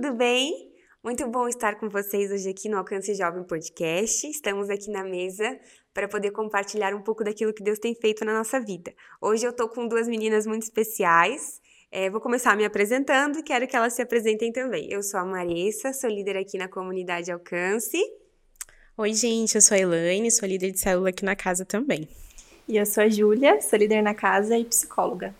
tudo bem? Muito bom estar com vocês hoje aqui no Alcance Jovem Podcast. Estamos aqui na mesa para poder compartilhar um pouco daquilo que Deus tem feito na nossa vida. Hoje eu estou com duas meninas muito especiais. É, vou começar me apresentando e quero que elas se apresentem também. Eu sou a Marissa, sou líder aqui na comunidade Alcance. Oi, gente, eu sou a Elaine, sou líder de célula aqui na casa também. E eu sou a Júlia, sou líder na casa e psicóloga.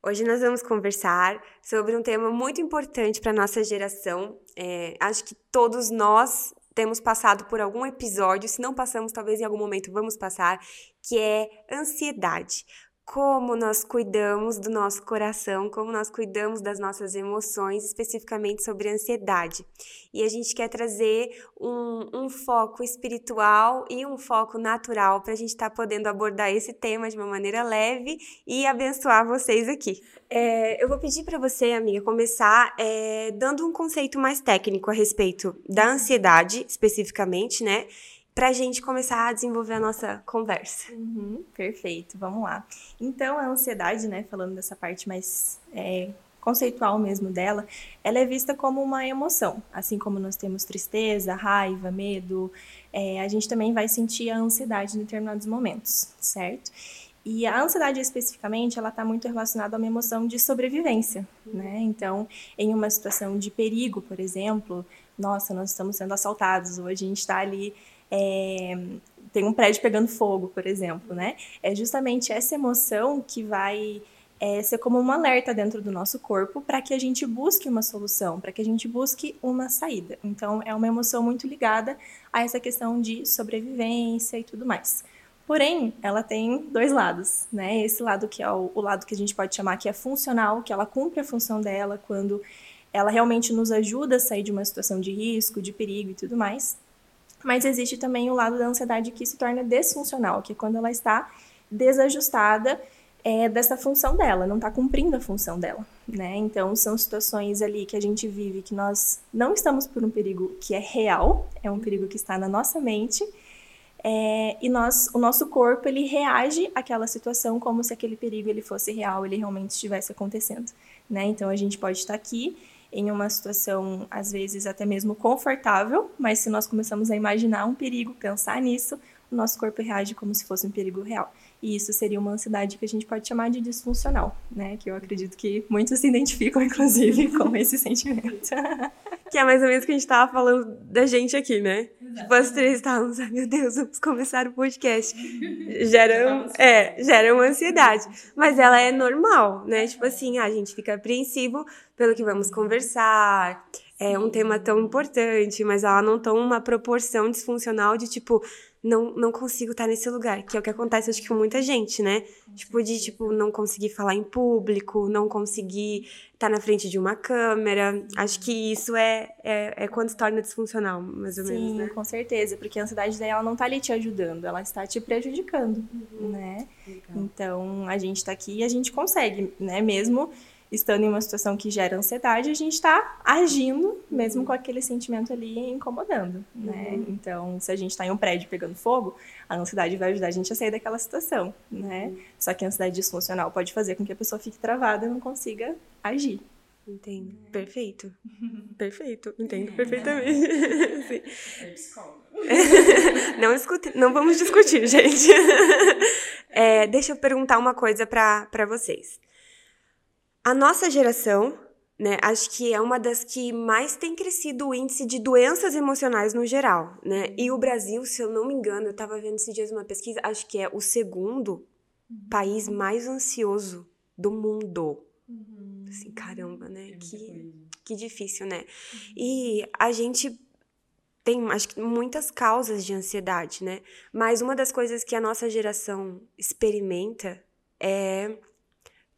Hoje nós vamos conversar sobre um tema muito importante para a nossa geração. É, acho que todos nós temos passado por algum episódio, se não passamos, talvez em algum momento vamos passar, que é ansiedade como nós cuidamos do nosso coração, como nós cuidamos das nossas emoções, especificamente sobre ansiedade. E a gente quer trazer um, um foco espiritual e um foco natural para a gente estar tá podendo abordar esse tema de uma maneira leve e abençoar vocês aqui. É, eu vou pedir para você, amiga, começar é, dando um conceito mais técnico a respeito da ansiedade, especificamente, né? Para a gente começar a desenvolver a nossa conversa. Uhum, perfeito, vamos lá. Então, a ansiedade, né, falando dessa parte mais é, conceitual mesmo dela, ela é vista como uma emoção. Assim como nós temos tristeza, raiva, medo, é, a gente também vai sentir a ansiedade em determinados momentos, certo? E a ansiedade especificamente, ela está muito relacionada a uma emoção de sobrevivência, né? Então, em uma situação de perigo, por exemplo, nossa, nós estamos sendo assaltados, ou a gente está ali é, tem um prédio pegando fogo, por exemplo, né? É justamente essa emoção que vai é, ser como um alerta dentro do nosso corpo para que a gente busque uma solução, para que a gente busque uma saída. Então, é uma emoção muito ligada a essa questão de sobrevivência e tudo mais. Porém, ela tem dois lados, né? Esse lado que é o, o lado que a gente pode chamar que é funcional, que ela cumpre a função dela quando ela realmente nos ajuda a sair de uma situação de risco, de perigo e tudo mais. Mas existe também o lado da ansiedade que se torna desfuncional, que é quando ela está desajustada é, dessa função dela, não está cumprindo a função dela, né? Então são situações ali que a gente vive que nós não estamos por um perigo que é real, é um perigo que está na nossa mente, é, e nós, o nosso corpo ele reage àquela situação como se aquele perigo ele fosse real, ele realmente estivesse acontecendo, né? Então a gente pode estar aqui em uma situação, às vezes, até mesmo confortável, mas se nós começamos a imaginar um perigo, pensar nisso, o nosso corpo reage como se fosse um perigo real. E isso seria uma ansiedade que a gente pode chamar de disfuncional, né? Que eu acredito que muitos se identificam, inclusive, com esse sentimento. que é mais ou menos o que a gente estava falando da gente aqui, né? Tipo, as três estávamos, ai meu Deus, vamos começar o podcast. Gera, é, gera uma ansiedade. Mas ela é normal, né? Tipo assim, a gente fica apreensivo pelo que vamos conversar. É um tema tão importante, mas ela não toma uma proporção disfuncional de tipo, não, não consigo estar nesse lugar, que é o que acontece acho que com muita gente, né? Tipo de tipo não conseguir falar em público, não conseguir estar na frente de uma câmera. Acho que isso é, é, é quando se torna disfuncional, mais ou Sim, menos, né? com certeza, porque a ansiedade dela não está ali te ajudando, ela está te prejudicando, uhum. né? Legal. Então, a gente está aqui e a gente consegue, né, mesmo estando em uma situação que gera ansiedade, a gente está agindo mesmo com aquele sentimento ali incomodando, né? Uhum. Então, se a gente está em um prédio pegando fogo, a ansiedade vai ajudar a gente a sair daquela situação, né? Uhum. Só que a ansiedade disfuncional pode fazer com que a pessoa fique travada e não consiga agir. Entendo. Perfeito. Perfeito. Entendo perfeitamente. É não, escute, não vamos discutir, gente. É, deixa eu perguntar uma coisa para vocês. A nossa geração, né, acho que é uma das que mais tem crescido o índice de doenças emocionais no geral, né? E o Brasil, se eu não me engano, eu estava vendo esses dias uma pesquisa, acho que é o segundo país mais ansioso do mundo. Uhum. Assim, caramba, né? que, que difícil, né? Uhum. E a gente tem, acho que, muitas causas de ansiedade, né? Mas uma das coisas que a nossa geração experimenta é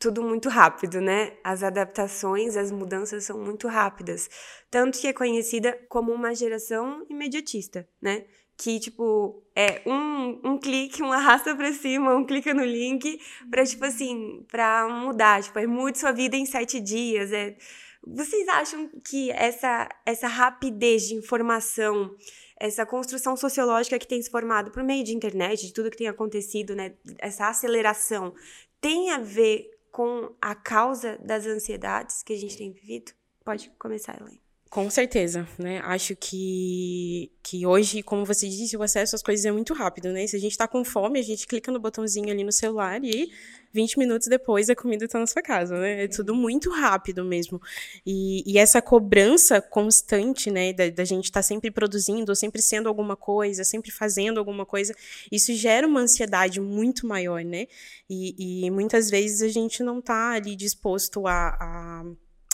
tudo muito rápido, né? As adaptações, as mudanças são muito rápidas. Tanto que é conhecida como uma geração imediatista, né? Que, tipo, é um, um clique, um arrasta pra cima, um clica no link pra, tipo assim, pra mudar. Tipo, é mude sua vida em sete dias. É... Vocês acham que essa, essa rapidez de informação, essa construção sociológica que tem se formado por meio de internet, de tudo que tem acontecido, né? Essa aceleração, tem a ver com a causa das ansiedades que a gente tem vivido? pode começar, Elaine. Com certeza, né? Acho que, que hoje, como você disse, o acesso às coisas é muito rápido, né? Se a gente tá com fome, a gente clica no botãozinho ali no celular e 20 minutos depois a comida tá na sua casa, né? É tudo muito rápido mesmo. E, e essa cobrança constante, né, da, da gente estar tá sempre produzindo, sempre sendo alguma coisa, sempre fazendo alguma coisa, isso gera uma ansiedade muito maior, né? E, e muitas vezes a gente não tá ali disposto a, a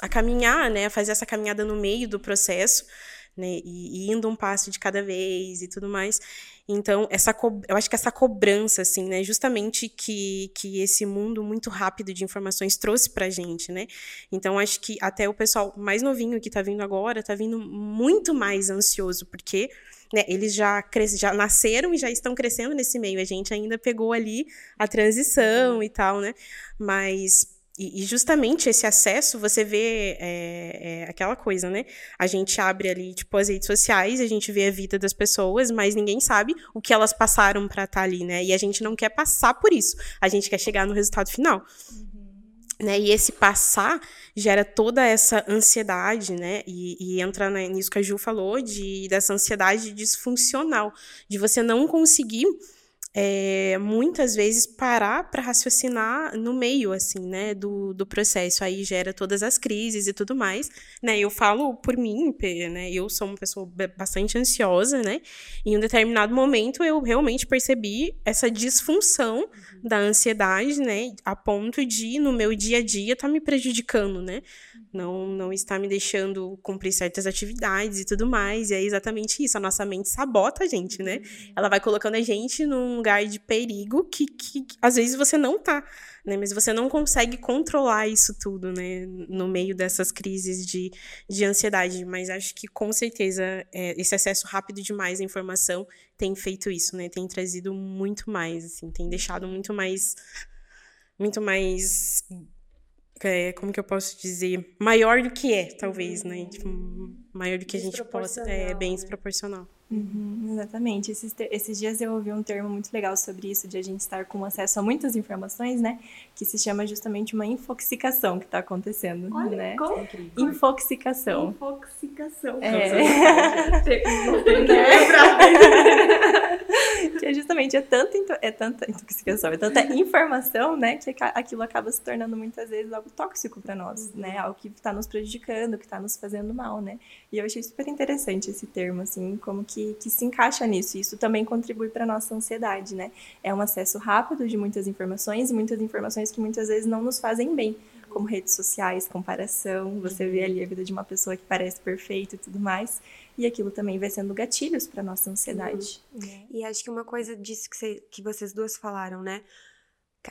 a caminhar, né, a fazer essa caminhada no meio do processo, né, e, e indo um passo de cada vez e tudo mais. Então, essa eu acho que essa cobrança, assim, né, justamente que, que esse mundo muito rápido de informações trouxe pra gente, né? Então, acho que até o pessoal mais novinho que tá vindo agora tá vindo muito mais ansioso, porque né, eles já, já nasceram e já estão crescendo nesse meio. A gente ainda pegou ali a transição e tal, né? Mas e, justamente esse acesso, você vê é, é, aquela coisa, né? A gente abre ali, tipo, as redes sociais, a gente vê a vida das pessoas, mas ninguém sabe o que elas passaram para estar tá ali, né? E a gente não quer passar por isso. A gente quer chegar no resultado final. Uhum. Né? E esse passar gera toda essa ansiedade, né? E, e entra nisso que a Ju falou, de, dessa ansiedade disfuncional, de você não conseguir é, muitas vezes parar para raciocinar no meio assim né do, do processo. Aí gera todas as crises e tudo mais né? Eu falo por mim né? Eu sou uma pessoa bastante ansiosa né? Em um determinado momento eu realmente percebi essa disfunção uhum. da ansiedade né? A ponto de no meu dia a dia tá me prejudicando né? Não não está me deixando cumprir certas atividades e tudo mais. E é exatamente isso. A nossa mente sabota a gente né? Uhum. ela vai colocando a gente num lugar de perigo que, que, às vezes você não tá, né? Mas você não consegue controlar isso tudo, né? No meio dessas crises de, de ansiedade. Mas acho que com certeza é, esse acesso rápido demais à informação tem feito isso, né? Tem trazido muito mais, assim, tem deixado muito mais. Muito mais é, como que eu posso dizer, maior do que é, talvez, né? Tipo, maior do que a gente possa, é bem né? desproporcional. Uhum, exatamente. Esses, esses dias eu ouvi um termo muito legal sobre isso, de a gente estar com acesso a muitas informações, né? Que se chama justamente uma infoxicação que está acontecendo, Olha, né? Como? Infoxicação. Infoxicação. É. que é justamente é tanta, é tanta intoxicação, é tanta informação, né? Que aquilo acaba se tornando muitas vezes algo tóxico para nós, né? Algo que está nos prejudicando, que está nos fazendo mal, né? E eu achei super interessante esse termo, assim, como que que, que se encaixa nisso. Isso também contribui para nossa ansiedade, né? É um acesso rápido de muitas informações e muitas informações que muitas vezes não nos fazem bem, como redes sociais, comparação. Você vê ali a vida de uma pessoa que parece perfeita e tudo mais. E aquilo também vai sendo gatilhos para nossa ansiedade. Uhum. E acho que uma coisa disso que, você, que vocês duas falaram, né?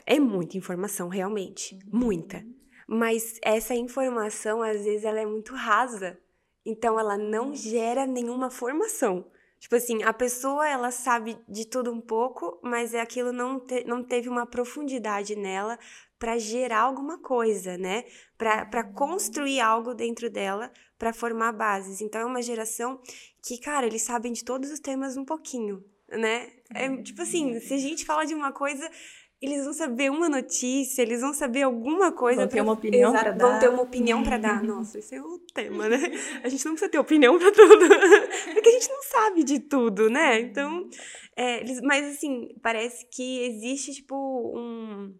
É muita informação, realmente. Uhum. Muita. Mas essa informação, às vezes, ela é muito rasa. Então, ela não gera nenhuma formação. Tipo assim, a pessoa ela sabe de tudo um pouco, mas é aquilo não, te, não teve uma profundidade nela para gerar alguma coisa, né? Para construir algo dentro dela, para formar bases. Então é uma geração que, cara, eles sabem de todos os temas um pouquinho, né? É tipo assim, se a gente fala de uma coisa, eles vão saber uma notícia, eles vão saber alguma coisa. Vão ter uma opinião para dar. Vão ter uma opinião para dar. Nossa, esse é o tema, né? A gente não precisa ter opinião para tudo, porque a gente não sabe de tudo, né? Então, é, eles, mas assim, parece que existe, tipo, um,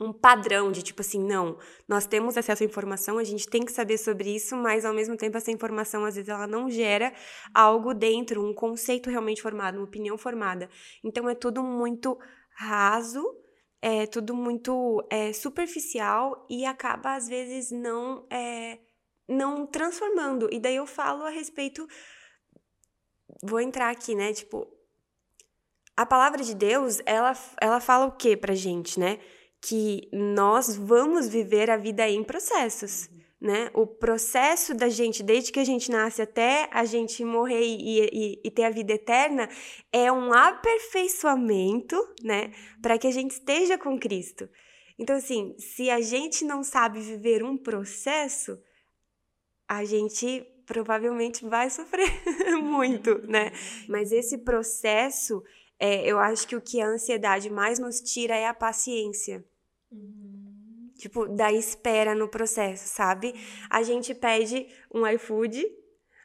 um padrão de tipo assim, não, nós temos acesso à informação, a gente tem que saber sobre isso, mas ao mesmo tempo essa informação às vezes ela não gera algo dentro, um conceito realmente formado, uma opinião formada. Então é tudo muito raso, é tudo muito é, superficial e acaba às vezes não é, não transformando. E daí eu falo a respeito, vou entrar aqui, né? Tipo, a palavra de Deus, ela, ela fala o que pra gente, né? Que nós vamos viver a vida em processos né? O processo da gente, desde que a gente nasce até a gente morrer e, e, e ter a vida eterna, é um aperfeiçoamento, né? Para que a gente esteja com Cristo. Então, assim, se a gente não sabe viver um processo, a gente provavelmente vai sofrer muito, né? Mas esse processo, é, eu acho que o que a ansiedade mais nos tira é a paciência. Uhum tipo, da espera no processo, sabe? A gente pede um iFood,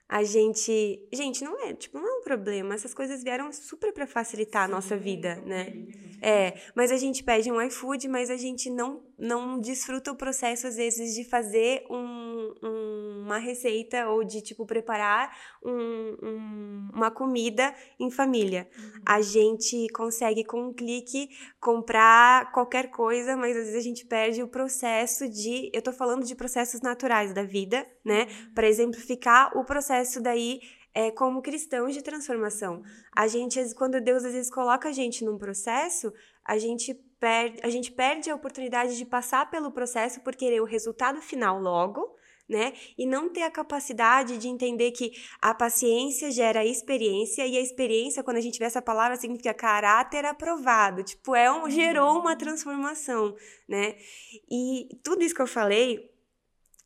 a gente. Gente, não é, tipo, não é um problema. Essas coisas vieram super para facilitar a nossa vida, né? É, mas a gente pede um iFood, mas a gente não, não desfruta o processo, às vezes, de fazer um, um, uma receita ou de, tipo, preparar um, uma comida em família. Uhum. A gente consegue, com um clique, comprar qualquer coisa, mas às vezes a gente perde o processo de. Eu tô falando de processos naturais da vida, né? Uhum. Para exemplificar o processo daí é, como cristãos de transformação. A gente, quando Deus às vezes coloca a gente num processo, a gente perde, a gente perde a oportunidade de passar pelo processo por querer o resultado final logo, né? E não ter a capacidade de entender que a paciência gera experiência e a experiência, quando a gente vê essa palavra, significa caráter aprovado. Tipo, é um, gerou uma transformação, né? E tudo isso que eu falei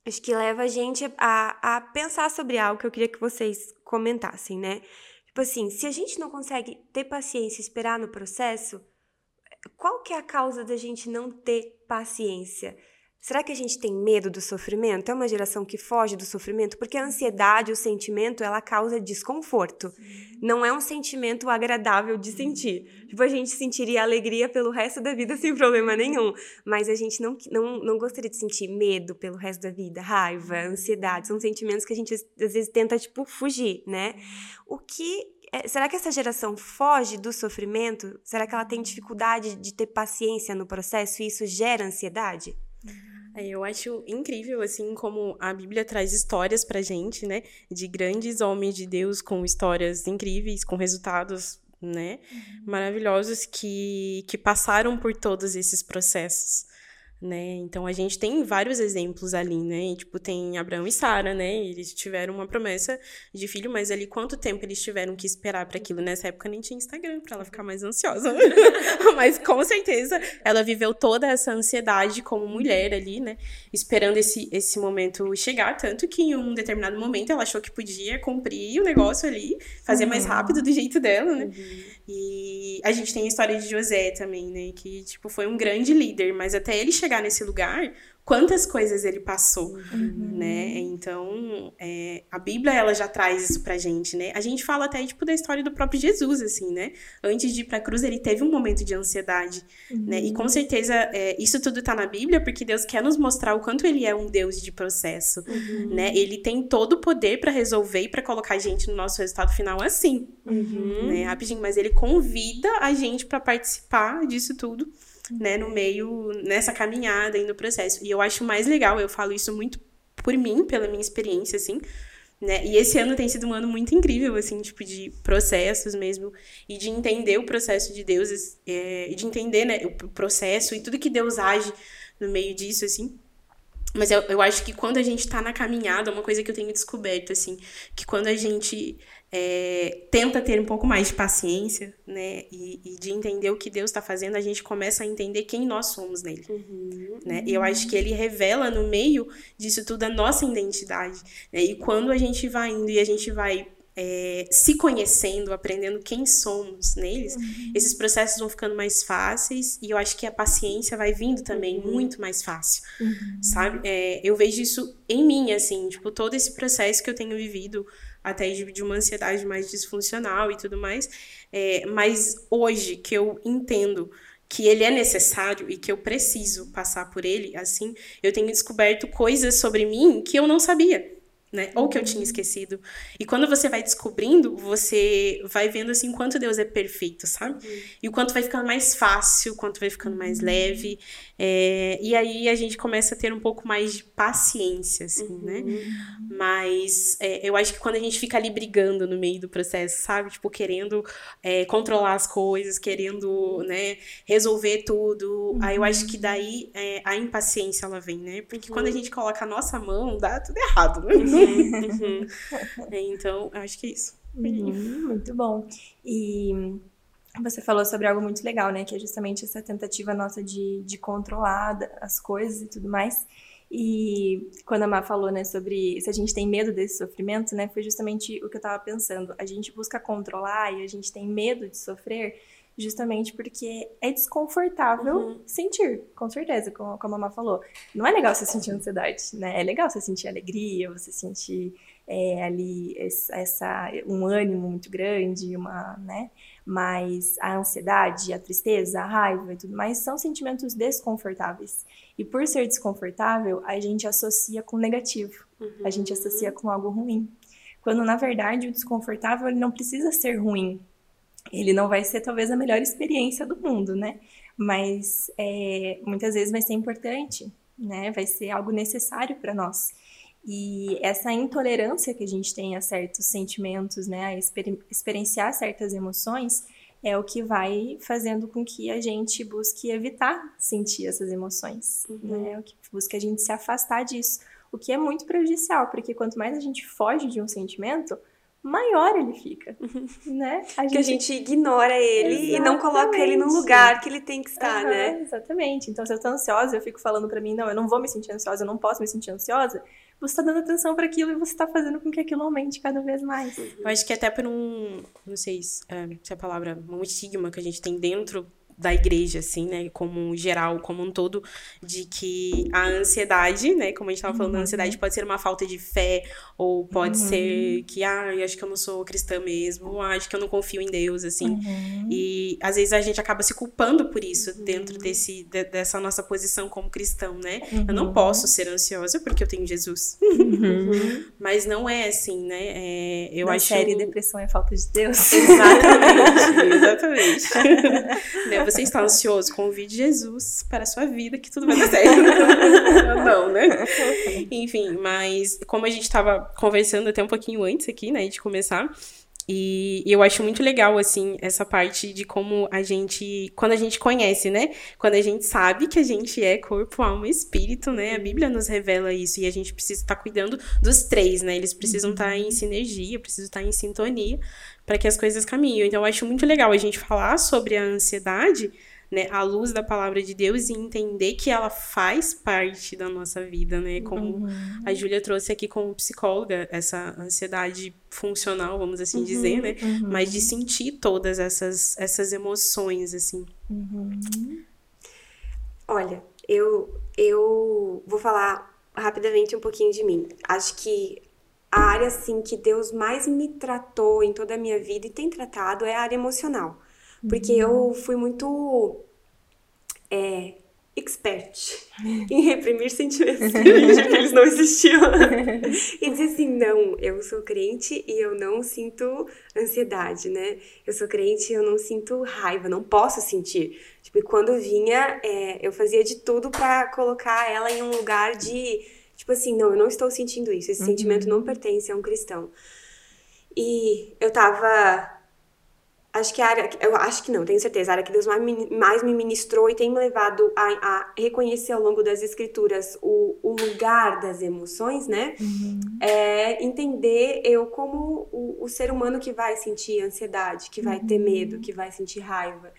acho que leva a gente a, a pensar sobre algo que eu queria que vocês comentassem, né? Tipo assim, se a gente não consegue ter paciência e esperar no processo, qual que é a causa da gente não ter paciência? Será que a gente tem medo do sofrimento? É uma geração que foge do sofrimento? Porque a ansiedade, o sentimento, ela causa desconforto. Não é um sentimento agradável de sentir. Tipo, a gente sentiria alegria pelo resto da vida sem problema nenhum. Mas a gente não, não, não gostaria de sentir medo pelo resto da vida, raiva, ansiedade. São sentimentos que a gente às vezes tenta, tipo, fugir, né? O que será que essa geração foge do sofrimento? Será que ela tem dificuldade de ter paciência no processo e isso gera ansiedade? É, eu acho incrível, assim, como a Bíblia traz histórias pra gente, né? De grandes homens de Deus com histórias incríveis, com resultados, né? Uhum. Maravilhosos que, que passaram por todos esses processos né? Então a gente tem vários exemplos ali, né? E, tipo, tem Abraão e Sara, né? Eles tiveram uma promessa de filho, mas ali quanto tempo eles tiveram que esperar para aquilo? Nessa época nem tinha Instagram para ela ficar mais ansiosa. mas com certeza ela viveu toda essa ansiedade como mulher ali, né? Esperando esse, esse momento chegar, tanto que em um determinado momento ela achou que podia cumprir o negócio ali, fazer uhum. mais rápido do jeito dela, né? Uhum. E a gente tem a história de José também, né? Que, tipo, foi um grande líder, mas até ele chegar nesse lugar, quantas coisas ele passou, uhum. né? Então, é, a Bíblia, ela já traz isso pra gente, né? A gente fala até, tipo, da história do próprio Jesus, assim, né? Antes de ir pra cruz, ele teve um momento de ansiedade, uhum. né? E com uhum. certeza, é, isso tudo tá na Bíblia porque Deus quer nos mostrar o quanto ele é um Deus de processo, uhum. né? Ele tem todo o poder para resolver e para colocar a gente no nosso resultado final assim, uhum. né? Rapidinho, mas ele convida a gente para participar disso tudo né, no meio, nessa caminhada e no processo. E eu acho mais legal, eu falo isso muito por mim, pela minha experiência, assim, né? E esse ano tem sido um ano muito incrível, assim, tipo, de processos mesmo, e de entender o processo de Deus, é, e de entender, né, o processo e tudo que Deus age no meio disso, assim. Mas eu, eu acho que quando a gente tá na caminhada, uma coisa que eu tenho descoberto, assim, que quando a gente é, tenta ter um pouco mais de paciência, né, e, e de entender o que Deus está fazendo, a gente começa a entender quem nós somos nele, uhum, né? E eu acho que ele revela no meio disso tudo a nossa identidade, né? E quando a gente vai indo e a gente vai é, se conhecendo, aprendendo quem somos neles, uhum. esses processos vão ficando mais fáceis e eu acho que a paciência vai vindo também uhum. muito mais fácil, uhum. sabe? É, eu vejo isso em mim, assim, tipo, todo esse processo que eu tenho vivido até de, de uma ansiedade mais disfuncional e tudo mais. É, mas hoje que eu entendo que ele é necessário e que eu preciso passar por ele, assim, eu tenho descoberto coisas sobre mim que eu não sabia né? Ou que eu tinha esquecido. E quando você vai descobrindo, você vai vendo assim quanto Deus é perfeito, sabe? Uhum. E o quanto vai ficando mais fácil, o quanto vai ficando mais uhum. leve. É, e aí a gente começa a ter um pouco mais de paciência, assim, né? uhum. né? Mas é, eu acho que quando a gente fica ali brigando no meio do processo, sabe? Tipo, querendo é, controlar as coisas, querendo, né, resolver tudo. Aí eu acho que uhum. daí é, a impaciência ela vem, né? Porque quando a uhum. gente coloca a nossa mão, dá tudo errado, né? Uhum. então, acho que é isso. Uhum, muito bom. E você falou sobre algo muito legal, né? Que é justamente essa tentativa nossa de, de controlar as coisas e tudo mais. E quando a Má falou, né, sobre se a gente tem medo desse sofrimento, né, foi justamente o que eu tava pensando. A gente busca controlar e a gente tem medo de sofrer justamente porque é desconfortável uhum. sentir, com certeza, como, como a mamá falou. Não é legal você sentir ansiedade, né? É legal você sentir alegria, você sentir é, ali essa, um ânimo muito grande, uma, né? Mas a ansiedade, a tristeza, a raiva e tudo mais são sentimentos desconfortáveis. E por ser desconfortável, a gente associa com negativo, uhum. a gente associa com algo ruim. Quando na verdade o desconfortável ele não precisa ser ruim, ele não vai ser talvez a melhor experiência do mundo, né? Mas é, muitas vezes vai ser importante, né? Vai ser algo necessário para nós. E essa intolerância que a gente tem a certos sentimentos, né, a exper experienciar certas emoções, é o que vai fazendo com que a gente busque evitar sentir essas emoções, uhum. né? O que busca a gente se afastar disso, o que é muito prejudicial, porque quanto mais a gente foge de um sentimento, maior ele fica, né? A gente... Que a gente ignora ele exatamente. e não coloca ele no lugar que ele tem que estar, uhum, né? Exatamente. Então, se eu tô ansiosa, eu fico falando para mim, não, eu não vou me sentir ansiosa, eu não posso me sentir ansiosa. Você tá dando atenção para aquilo e você tá fazendo com que aquilo aumente cada vez mais. Eu acho que até por um, não sei se, é, se é a palavra, um estigma que a gente tem dentro da igreja, assim, né, como geral, como um todo, de que a ansiedade, né, como a gente estava falando, uhum. a ansiedade pode ser uma falta de fé, ou pode uhum. ser que, ah, eu acho que eu não sou cristã mesmo, ou ah, acho que eu não confio em Deus, assim. Uhum. E às vezes a gente acaba se culpando por isso uhum. dentro desse, de, dessa nossa posição como cristão, né? Eu não uhum. posso ser ansiosa porque eu tenho Jesus. Uhum. Mas não é assim, né? É, eu Na acho. série Depressão é falta de Deus. Exatamente, exatamente. Você está ansioso, convide Jesus para a sua vida que tudo vai dar certo. não, né? Enfim, mas como a gente estava conversando até um pouquinho antes aqui, né, de começar, e, eu acho muito legal, assim, essa parte de como a gente. Quando a gente conhece, né? Quando a gente sabe que a gente é corpo, alma e espírito, né? A Bíblia nos revela isso. E a gente precisa estar cuidando dos três, né? Eles precisam estar em sinergia, precisam estar em sintonia para que as coisas caminhem. Então, eu acho muito legal a gente falar sobre a ansiedade né, à luz da palavra de Deus e entender que ela faz parte da nossa vida, né? Como uhum. a Júlia trouxe aqui como psicóloga, essa ansiedade funcional, vamos assim uhum, dizer, né? Uhum. Mas de sentir todas essas, essas emoções, assim. Uhum. Olha, eu, eu vou falar rapidamente um pouquinho de mim. Acho que a área, assim, que Deus mais me tratou em toda a minha vida e tem tratado é a área emocional. Porque eu fui muito é, expert em reprimir sentimentos que eles não existiam. e dizer assim, não, eu sou crente e eu não sinto ansiedade, né? Eu sou crente e eu não sinto raiva, não posso sentir. Tipo, e quando vinha, é, eu fazia de tudo para colocar ela em um lugar de, tipo assim, não, eu não estou sentindo isso, esse uhum. sentimento não pertence a um cristão. E eu tava acho que a área, eu acho que não, tenho certeza, a área que Deus mais me, ministrou e tem me levado a, a reconhecer ao longo das escrituras o, o lugar das emoções, né? Uhum. É entender eu como o, o, ser humano que vai sentir ansiedade, que vai uhum. ter medo, que vai sentir raiva.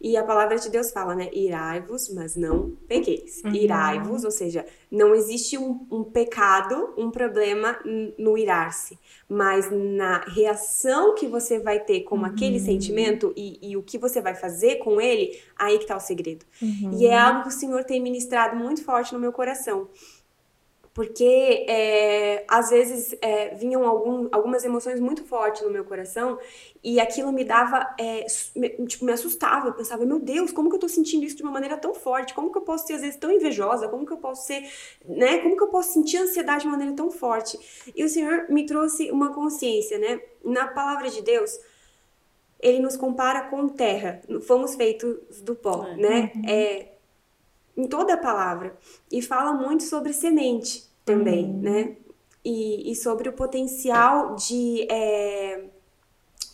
E a palavra de Deus fala, né? Irai-vos, mas não pequeis. Uhum. Irai-vos, ou seja, não existe um, um pecado, um problema no irar-se, mas na reação que você vai ter com uhum. aquele sentimento e, e, o que você vai fazer com ele, aí que tá o segredo. Uhum. E é algo que o Senhor tem ministrado muito forte no meu coração porque é, às vezes é, vinham algum, algumas emoções muito fortes no meu coração e aquilo me dava, é, me, tipo, me assustava. Eu pensava, meu Deus, como que eu tô sentindo isso de uma maneira tão forte? Como que eu posso ser às vezes tão invejosa? Como que eu posso ser, né? Como que eu posso sentir ansiedade de uma maneira tão forte? E o Senhor me trouxe uma consciência, né? Na palavra de Deus, ele nos compara com terra. Fomos feitos do pó, é. né? Uhum. É, em toda a palavra. E fala muito sobre semente também, uhum. né? E, e, sobre o potencial de é,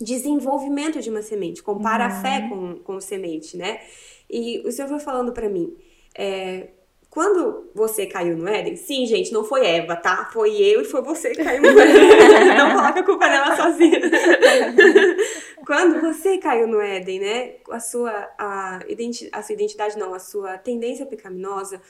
desenvolvimento de uma semente. Compara uhum. a fé uhum. com, com semente, né? E o Senhor foi falando para mim, é, quando você caiu no Éden, sim, gente, não foi Eva, tá? Foi eu e foi você que caiu no Éden. não coloca a culpa nela sozinha. quando você caiu no Éden, né? A sua, a, identi a sua identidade, não, a sua tendência pecaminosa,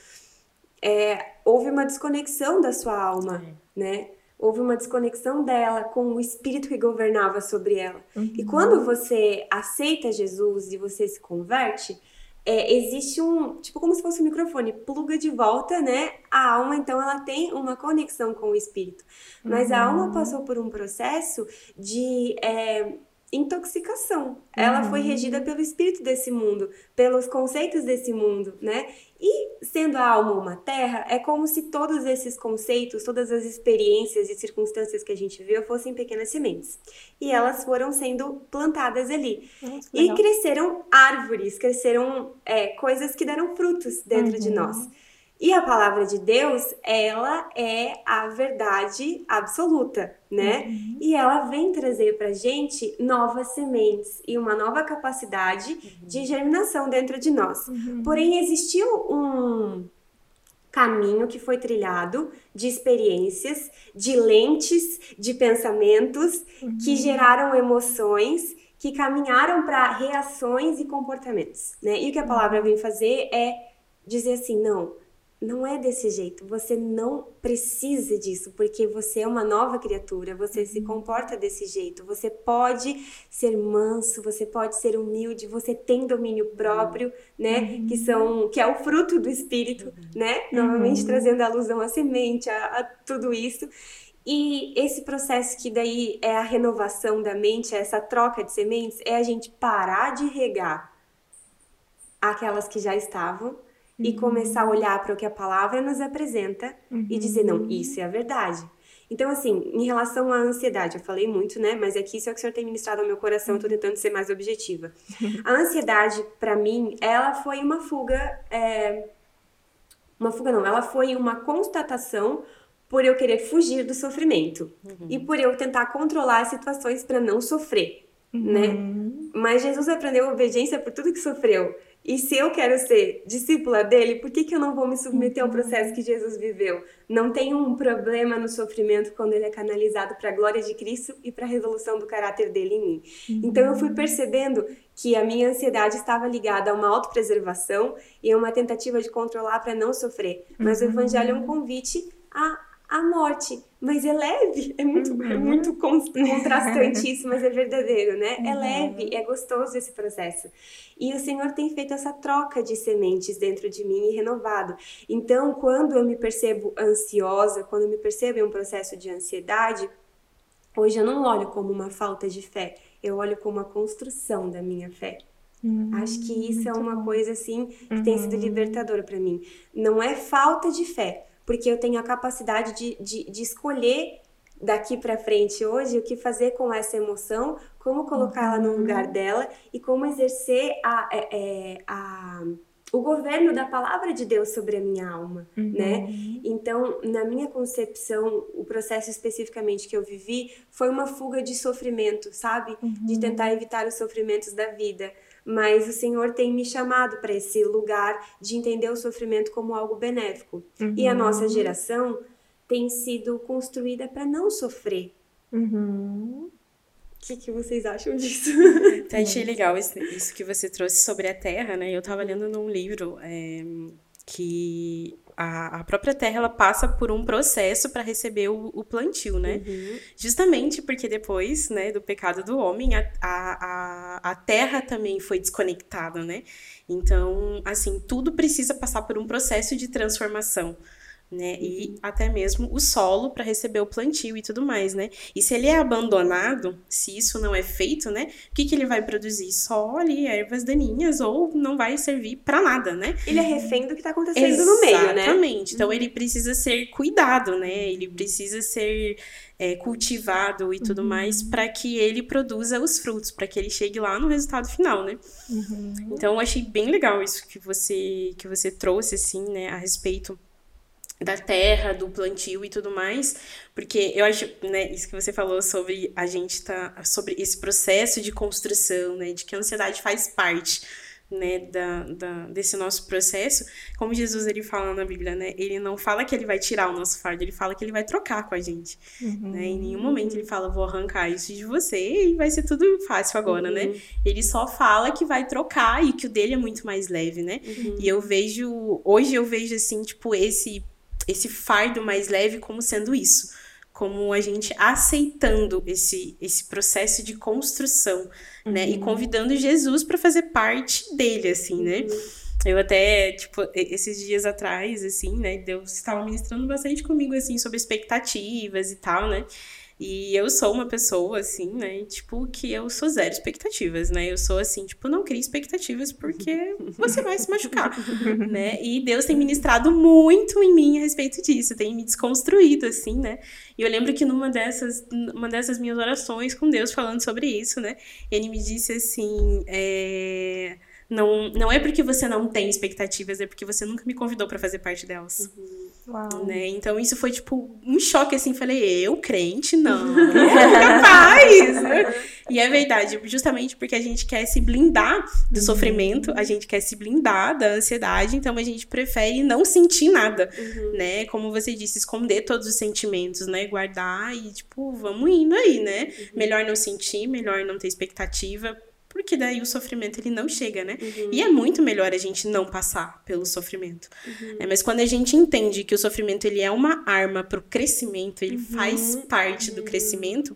é, houve uma desconexão da sua alma, é. né? houve uma desconexão dela com o espírito que governava sobre ela. Uhum. E quando você aceita Jesus e você se converte, é, existe um, tipo como se fosse um microfone, pluga de volta, né? A alma, então, ela tem uma conexão com o espírito. Mas a alma passou por um processo de é, intoxicação. Ela foi regida pelo espírito desse mundo, pelos conceitos desse mundo, né? E sendo a alma uma terra, é como se todos esses conceitos, todas as experiências e circunstâncias que a gente viu fossem pequenas sementes. E elas foram sendo plantadas ali. Nossa, E cresceram árvores, cresceram é, coisas que deram frutos dentro de Uhum. nós. E a palavra de Deus, ela é a verdade absoluta, né? Uhum. E ela vem trazer pra gente novas sementes e uma nova capacidade de germinação dentro de nós. Uhum. Porém, existiu um caminho que foi trilhado de experiências, de lentes, de pensamentos que geraram emoções, que caminharam para reações e comportamentos, né? E o que a palavra vem fazer é dizer assim, não, não é desse jeito. Você não precisa disso, porque você é uma nova criatura, você se comporta desse jeito. Você pode ser manso, você pode ser humilde, você tem domínio próprio, né? Que são que é o fruto do espírito, né? Novamente trazendo a alusão à semente, a, a tudo isso. E esse processo que daí é a renovação da mente, essa troca de sementes, é a gente parar de regar aquelas que já estavam e começar a olhar para o que a palavra nos apresenta e dizer, não, isso é a verdade. Então, assim, em relação à ansiedade, eu falei muito, né? Mas aqui isso é o que o senhor tem ministrado ao meu coração, eu tô tentando ser mais objetiva. A ansiedade, para mim, ela foi uma fuga. é, Uma fuga não, ela foi uma constatação por eu querer fugir do sofrimento e por eu tentar controlar as situações para não sofrer, né? Uhum. Mas Jesus aprendeu obediência por tudo que sofreu. E se eu quero ser discípula dele, por que, que eu não vou me submeter ao processo que Jesus viveu? Não tem um problema no sofrimento quando ele é canalizado para a glória de Cristo e para a resolução do caráter dele em mim. Então eu fui percebendo que a minha ansiedade estava ligada a uma autopreservação e a uma tentativa de controlar para não sofrer. Mas o evangelho é um convite à, à morte. Mas é leve, é muito, é muito con- contrastante isso, mas é verdadeiro, né? É leve, é gostoso esse processo. E o Senhor tem feito essa troca de sementes dentro de mim e renovado. Então, quando eu me percebo ansiosa, quando eu me percebo em um processo de ansiedade, hoje eu não olho como uma falta de fé, eu olho como uma construção da minha fé. Acho que isso é uma coisa assim que tem sido libertadora para mim. Não é falta de fé, porque eu tenho a capacidade de, de, de escolher daqui para frente hoje o que fazer com essa emoção, como colocar ela no lugar dela e como exercer a, é, é, a, o governo da palavra de Deus sobre a minha alma, né? Então, na minha concepção, o processo especificamente que eu vivi foi uma fuga de sofrimento, sabe? De tentar evitar os sofrimentos da vida. Mas o Senhor tem me chamado para esse lugar de entender o sofrimento como algo benéfico. E a nossa geração tem sido construída para não sofrer. Uhum. O que, que vocês acham disso? Então, achei legal esse- isso que você trouxe sobre a terra, né? Eu tava lendo num livro é, que a, a própria terra ela passa por um processo para receber o, o plantio, né? Justamente porque depois, né, do pecado do homem, a, a, a, a terra também foi desconectada, né? Então, assim, tudo precisa passar por um processo de transformação. Né? E até mesmo o solo para receber o plantio e tudo mais, né? E se ele é abandonado, se isso não é feito, né? O que, que ele vai produzir? Só ali ervas daninhas ou não vai servir para nada, né? Ele é refém do que tá acontecendo no meio, né? Exatamente. Então ele precisa ser cuidado, né? Ele precisa ser é, cultivado e tudo mais para que ele produza os frutos, para que ele chegue lá no resultado final, né? Então eu achei bem legal isso que você que você trouxe assim, né, a respeito da terra, do plantio e tudo mais, porque eu acho, né, isso que você falou sobre a gente tá sobre esse processo de construção, né, de que a ansiedade faz parte, né, da, da, desse nosso processo, como Jesus ele fala na Bíblia, né, ele não fala que ele vai tirar o nosso fardo, ele fala que ele vai trocar com a gente, né, em nenhum momento ele fala, vou arrancar isso de você e vai ser tudo fácil agora, né, ele só fala que vai trocar e que o dele é muito mais leve, né, e eu vejo, hoje eu vejo assim, tipo, esse esse fardo mais leve como sendo isso, como a gente aceitando esse, esse processo de construção, uhum. né? E uhum. convidando Jesus para fazer parte dele, assim, né? Uhum. Eu até, tipo, esses dias atrás, assim, né? Deus estava ministrando bastante comigo, assim, sobre expectativas e tal, né? E eu sou uma pessoa, assim, né? Tipo, que eu sou zero expectativas, né? Eu sou assim, tipo, não crie expectativas porque você vai se machucar, né? E Deus tem ministrado muito em mim a respeito disso, tem me desconstruído, assim, né? E eu lembro que numa dessas, uma dessas minhas orações com Deus falando sobre isso, né? Ele me disse assim, é não, não é porque você não tem expectativas, é porque você nunca me convidou para fazer parte delas. Uhum. Né? Então isso foi tipo um choque assim, falei, eu crente não, capaz. Né? e é verdade, justamente porque a gente quer se blindar do uhum. sofrimento, a gente quer se blindar da ansiedade, então a gente prefere não sentir nada, uhum. né? Como você disse, esconder todos os sentimentos, né? Guardar e tipo, vamos indo aí, né? Uhum. Melhor não sentir, melhor não ter expectativa, porque daí o sofrimento ele não chega, né? Uhum. E é muito melhor a gente não passar pelo sofrimento. Uhum. É, mas quando a gente entende que o sofrimento ele é uma arma para o crescimento, ele uhum. faz parte do uhum. crescimento,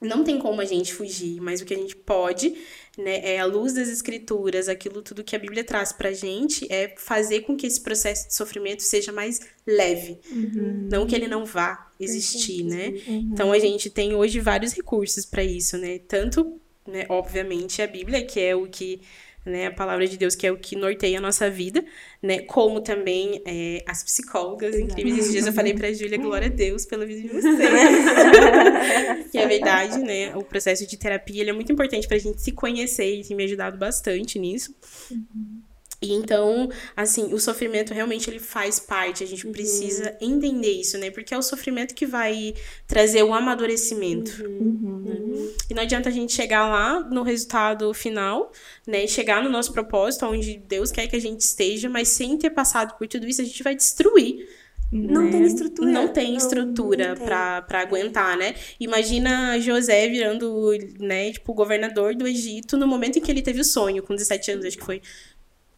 não tem como a gente fugir, mas o que a gente pode, né, é a luz das escrituras, aquilo tudo que a Bíblia traz pra gente, é fazer com que esse processo de sofrimento seja mais leve, uhum. não que ele não vá existir, né? Uhum. Então a gente tem hoje vários recursos para isso, né? Tanto né, obviamente, a Bíblia, que é o que, né, a palavra de Deus, que é o que norteia a nossa vida, né, como também é, as psicólogas incríveis. Esses dias eu falei pra Júlia, glória a Deus pela vida de vocês. que é verdade, né, o processo de terapia, ele é muito importante pra gente se conhecer e tem me ajudado bastante nisso. Uhum. E então, assim, o sofrimento realmente ele faz parte, a gente uhum. precisa entender isso, né? Porque é o sofrimento que vai trazer o amadurecimento. Uhum. Né? Uhum. E não adianta a gente chegar lá no resultado final, né? Chegar no nosso propósito, onde Deus quer que a gente esteja, mas sem ter passado por tudo isso, a gente vai destruir. Não né? tem estrutura. Não tem estrutura para aguentar, né? Imagina José virando, né, tipo, governador do Egito no momento em que ele teve o sonho, com 17 anos, acho que foi.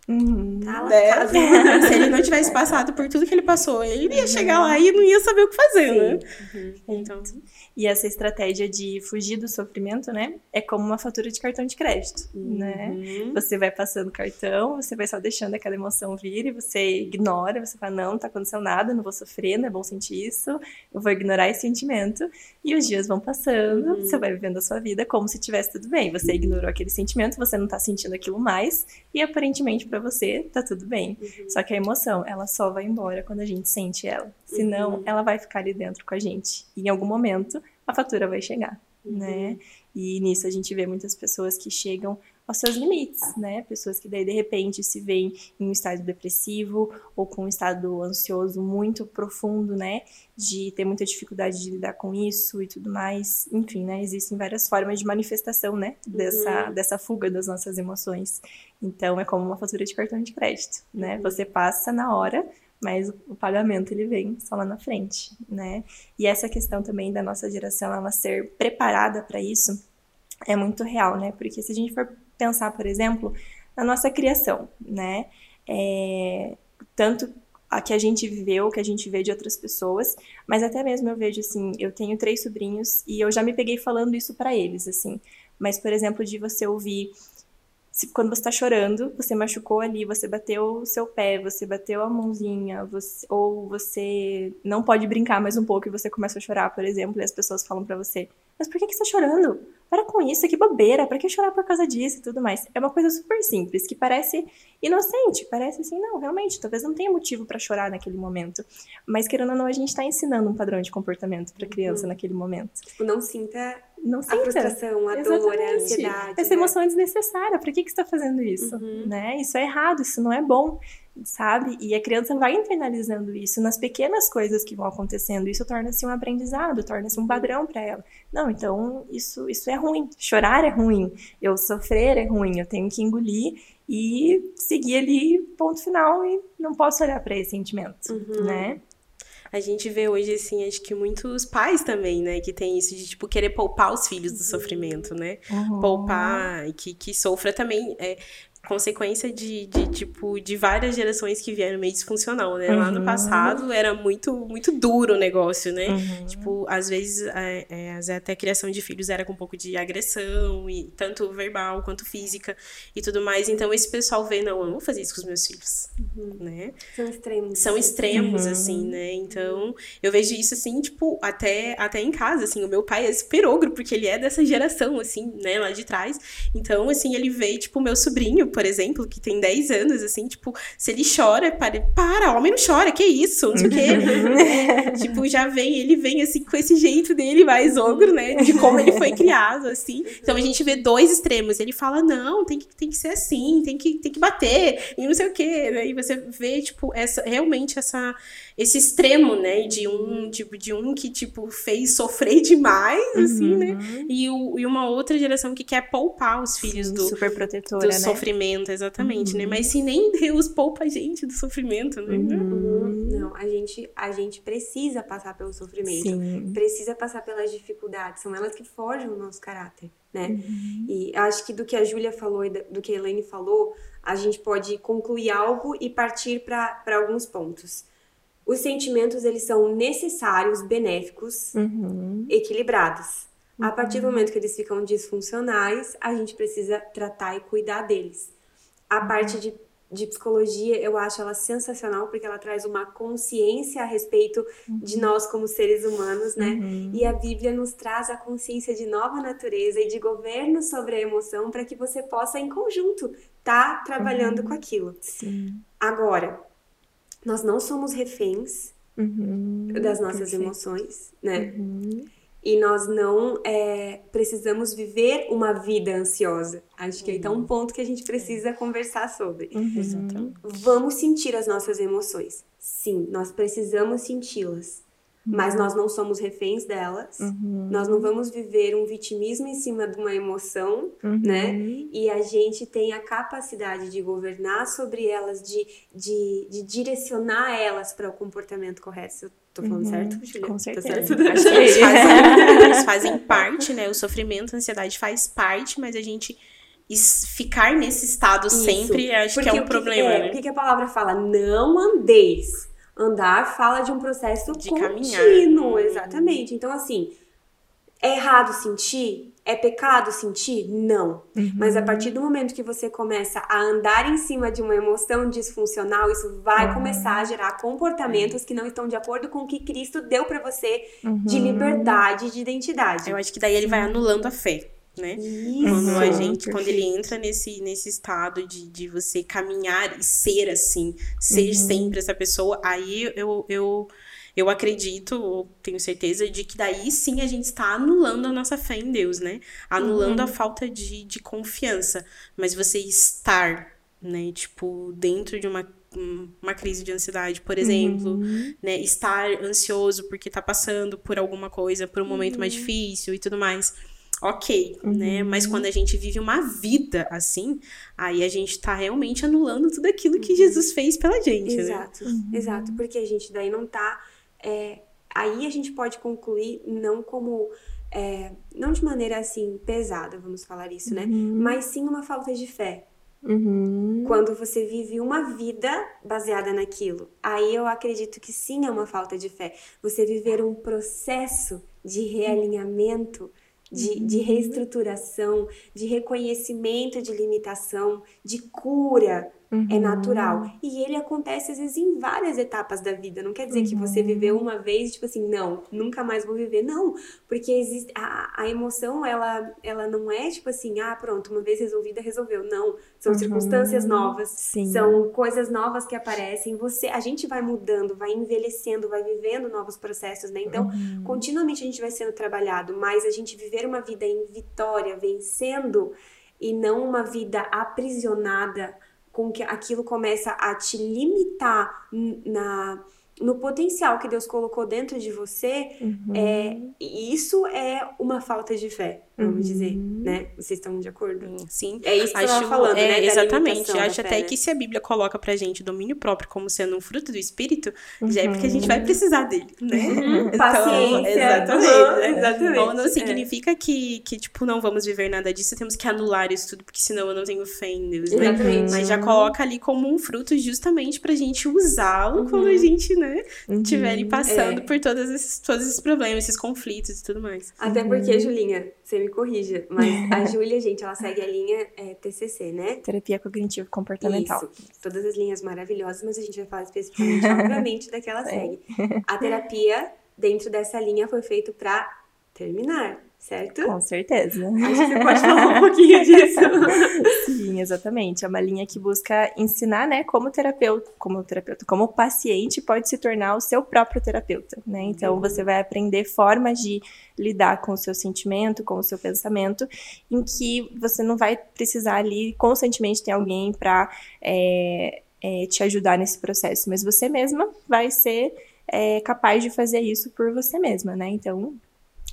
Uhum. Tá né? Se ele não tivesse passado por tudo que ele passou, ele ia uhum. chegar lá e não ia saber o que fazer, Sim. né? Uhum. Então. E essa estratégia de fugir do sofrimento, né? É como uma fatura de cartão de crédito, né? Uhum. Você vai passando cartão, você vai só deixando aquela emoção vir e você ignora, você fala, não, não tá acontecendo nada, não vou sofrer, não é bom sentir isso, eu vou ignorar esse sentimento. E os dias vão passando, uhum. você vai vivendo a sua vida como se tivesse tudo bem. Você ignorou aquele sentimento, você não tá sentindo aquilo mais, e aparentemente para você tá tudo bem. Uhum. Só que a emoção, ela só vai embora quando a gente sente ela. Senão, uhum. ela vai ficar ali dentro com a gente. E em algum momento, a fatura vai chegar, uhum. né? E nisso a gente vê muitas pessoas que chegam aos seus limites, né? Pessoas que daí de repente se veem em um estado depressivo ou com um estado ansioso muito profundo, né? De ter muita dificuldade de lidar com isso e tudo mais. Enfim, né? Existem várias formas de manifestação, né? Dessa, uhum. dessa fuga das nossas emoções. Então é como uma fatura de cartão de crédito, né? Uhum. Você passa na hora, mas o pagamento ele vem só lá na frente, né? E essa questão também da nossa geração ela ser preparada para isso é muito real, né? Porque se a gente for pensar, por exemplo, na nossa criação, né? É, tanto a que a gente viveu, que a gente vê de outras pessoas, mas até mesmo eu vejo assim, eu tenho três sobrinhos e eu já me peguei falando isso para eles, assim. Mas, por exemplo, de você ouvir se, quando você está chorando, você machucou ali, você bateu o seu pé, você bateu a mãozinha, você, ou você não pode brincar mais um pouco e você começa a chorar, por exemplo, e as pessoas falam para você: Mas por que, que você está chorando? Para com isso, que bobeira, para que chorar por causa disso e tudo mais? É uma coisa super simples, que parece inocente, parece assim, não, realmente, talvez não tenha motivo para chorar naquele momento. Mas querendo ou não, a gente está ensinando um padrão de comportamento para criança uhum. naquele momento. Tipo, não sinta não sinta. A frustração, a Exatamente. dor, a ansiedade. Essa né? emoção é desnecessária. Por que, que você está fazendo isso? Uhum. Né? Isso é errado, isso não é bom, sabe? E a criança vai internalizando isso nas pequenas coisas que vão acontecendo. Isso torna-se um aprendizado, torna-se um uhum. padrão para ela. Não, então isso, isso é ruim. Chorar é ruim. Eu sofrer é ruim. Eu tenho que engolir e seguir ali, ponto final, e não posso olhar para esse sentimento, uhum. né? a gente vê hoje, assim, acho que muitos pais também, né, que tem isso de, tipo, querer poupar os filhos do sofrimento, né? Uhum. Poupar, que, que sofra também. É, consequência de, de, tipo, de várias gerações que vieram meio disfuncional, né? Uhum. Lá no uhum. passado era muito, muito duro o negócio, né? Uhum. Tipo, às vezes, é, é, até a criação de filhos era com um pouco de agressão, e tanto verbal quanto física e tudo mais. Então, esse pessoal vê, não, eu não vou fazer isso com os meus filhos, uhum. né? São extremos. São extremos, uhum. assim, né? Então, eu vejo isso, assim, tipo, até, até em casa, assim, o meu pai é super ogro, porque ele é dessa geração, assim, né, lá de trás. Então, assim, ele vê, tipo, o meu sobrinho, por exemplo, que tem 10 anos, assim, tipo, se ele chora, para, para, homem não chora, que isso, não sei o quê. tipo, já vem, ele vem, assim, com esse jeito dele mais ogro, né, de como ele foi criado, assim. Então, a gente vê dois extremos. Ele fala, não, tem que, tem que ser assim, tem que, tem que bater, e não sei o quê. Né? E você vê, tipo, essa, realmente essa esse extremo, né? De um, tipo, de um que, tipo, fez sofrer demais, uhum. assim, né? E, o, e uma outra geração que quer poupar os filhos Sim, do, super protetora, do né? sofrimento, exatamente, né? uhum. né? Mas se nem Deus poupa a gente do sofrimento, né? Uhum. Não, a gente, a gente precisa passar pelo sofrimento. Sim. Precisa passar pelas dificuldades. São elas que forjam o nosso caráter, né? Uhum. E acho que do que a Júlia falou e do que a Elaine falou, a gente pode concluir algo e partir para alguns pontos os sentimentos eles são necessários, benéficos, uhum. equilibrados. Uhum. A partir do momento que eles ficam disfuncionais, a gente precisa tratar e cuidar deles. A uhum. parte de, de psicologia, eu acho ela sensacional porque ela traz uma consciência a respeito de uhum. nós como seres humanos, né? Uhum. E a Bíblia nos traz a consciência de nova natureza e de governo sobre a emoção para que você possa, em conjunto, estar tá trabalhando com aquilo. Sim. Agora, nós não somos reféns uhum, das nossas perfeito. emoções, né? Uhum. E nós não é, precisamos viver uma vida ansiosa. Acho que aí tá um uhum. ponto que a gente precisa conversar sobre. Uhum. Vamos sentir as nossas emoções. Sim, nós precisamos senti-las mas nós não somos reféns delas. Uhum. Nós não vamos viver um vitimismo em cima de uma emoção, uhum. né? E a gente tem a capacidade de governar sobre elas, de, de, de direcionar elas para o comportamento correto. Eu tô falando uhum. certo, Julia? Com certeza. Tá certo? Acho que eles fazem, eles fazem parte, né? O sofrimento, a ansiedade faz parte, mas a gente ficar nesse estado Isso. sempre, acho Porque que é um problema, é, né? O que a palavra fala? Não andeis Andar fala de um processo de contínuo, caminhar. exatamente. Então, assim, é errado sentir? É pecado sentir? Não. Uhum. Mas a partir do momento que você começa a andar em cima de uma emoção disfuncional, isso vai uhum. começar a gerar comportamentos que não estão de acordo com o que Cristo deu para você uhum. de liberdade, de identidade. Eu acho que daí ele vai anulando a fé né? Isso, quando a gente, perfeito. quando ele entra nesse, nesse estado de, de você caminhar e ser assim, ser uhum. sempre essa pessoa, aí eu, eu, eu acredito, tenho certeza de que daí sim a gente está anulando a nossa fé em Deus, né? Anulando uhum. a falta de, de confiança. Mas você estar, né, tipo, dentro de uma uma crise de ansiedade, por exemplo, uhum. né, estar ansioso porque tá passando por alguma coisa, por um momento uhum. mais difícil e tudo mais ok, uhum. né? Mas quando a gente vive uma vida assim, aí a gente tá realmente anulando tudo aquilo que uhum. Jesus fez pela gente, né? exato, né? Uhum. Exato, porque a gente daí não tá... É, aí a gente pode concluir não como... É, não de maneira assim pesada, vamos falar isso, né? Uhum. Mas sim uma falta de fé. Uhum. Quando você vive uma vida baseada naquilo, aí eu acredito que sim é uma falta de fé. Você viver um processo de realinhamento de, de uhum. reestruturação, de reconhecimento de limitação, de cura, uhum. é natural. E ele acontece, às vezes, em várias etapas da vida. Não quer dizer uhum. que você uhum. viveu uma vez, tipo assim, não, nunca mais vou viver. Não, porque existe, a, a emoção, ela, ela não é tipo assim, ah, pronto, uma vez resolvida, resolveu. Não, são uhum. circunstâncias novas, Sim. são coisas novas que aparecem. Você, a gente vai mudando, vai envelhecendo, vai vivendo novos processos, né? Então, uhum. continuamente a gente vai sendo trabalhado, mas a gente viver uma vida em vitória, vencendo, e não uma vida aprisionada com que aquilo começa a te limitar na, no potencial que Deus colocou dentro de você, Uhum. é, isso é uma falta de fé, vamos Uhum. dizer, né? Vocês estão de acordo? Sim. É isso que você Acho, tava falando, é, né? exatamente. Acho fé, até né? que se a Bíblia coloca pra gente o domínio próprio como sendo um fruto do Espírito, já é Uhum. porque a gente vai precisar dele, né? Então, Paciência. exatamente. Uhum, né? exatamente. Então, não É. significa que, que, tipo, não vamos viver nada disso, temos que anular isso tudo, porque senão eu não tenho fé em Deus, né? Exatamente. Mas já coloca ali como um fruto justamente pra gente usá-lo quando a gente, né, Uhum. estiver ali passando É. por todos esses, todos esses problemas, esses conflitos e tudo mais. Até porque, Julinha, você me corrija, mas a Júlia, gente, ela segue a linha é, TCC, né? Terapia cognitivo comportamental. Isso, todas as linhas maravilhosas, mas a gente vai falar especificamente, obviamente, da que ela segue. A terapia dentro dessa linha foi feito pra terminar, certo? Com certeza. Acho que você pode falar um pouquinho disso. Sim, exatamente. É uma linha que busca ensinar, né, como terapeuta, como terapeuta, como paciente pode se tornar o seu próprio terapeuta, né? Então você vai aprender formas de lidar com o seu sentimento, com o seu pensamento, em que você não vai precisar ali constantemente ter alguém para te ajudar nesse processo, mas você mesma vai ser é, capaz de fazer isso por você mesma, né? Então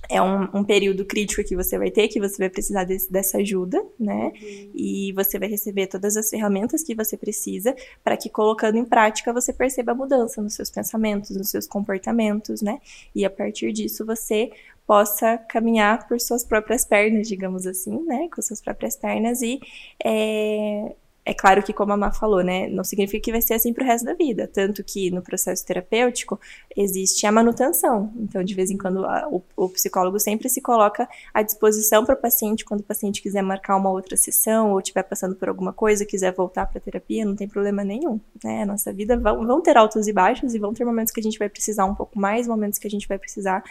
é um, um período crítico que você vai ter, que você vai precisar desse- dessa ajuda, né? E você vai receber todas as ferramentas que você precisa para que, colocando em prática, você perceba a mudança nos seus pensamentos, nos seus comportamentos, né? E a partir disso você possa caminhar por suas próprias pernas, digamos assim, né? Com suas próprias pernas e é, é claro que, como a Má falou, né, não significa que vai ser assim pro resto da vida. Tanto que no processo terapêutico existe a manutenção. Então, de vez em quando, a- o, o psicólogo sempre se coloca à disposição para o paciente quando o paciente quiser marcar uma outra sessão ou estiver passando por alguma coisa, quiser voltar para terapia, não tem problema nenhum. Né? A nossa vida vão, vão ter altos e baixos e vão ter momentos que a gente vai precisar um pouco mais, momentos que a gente vai precisar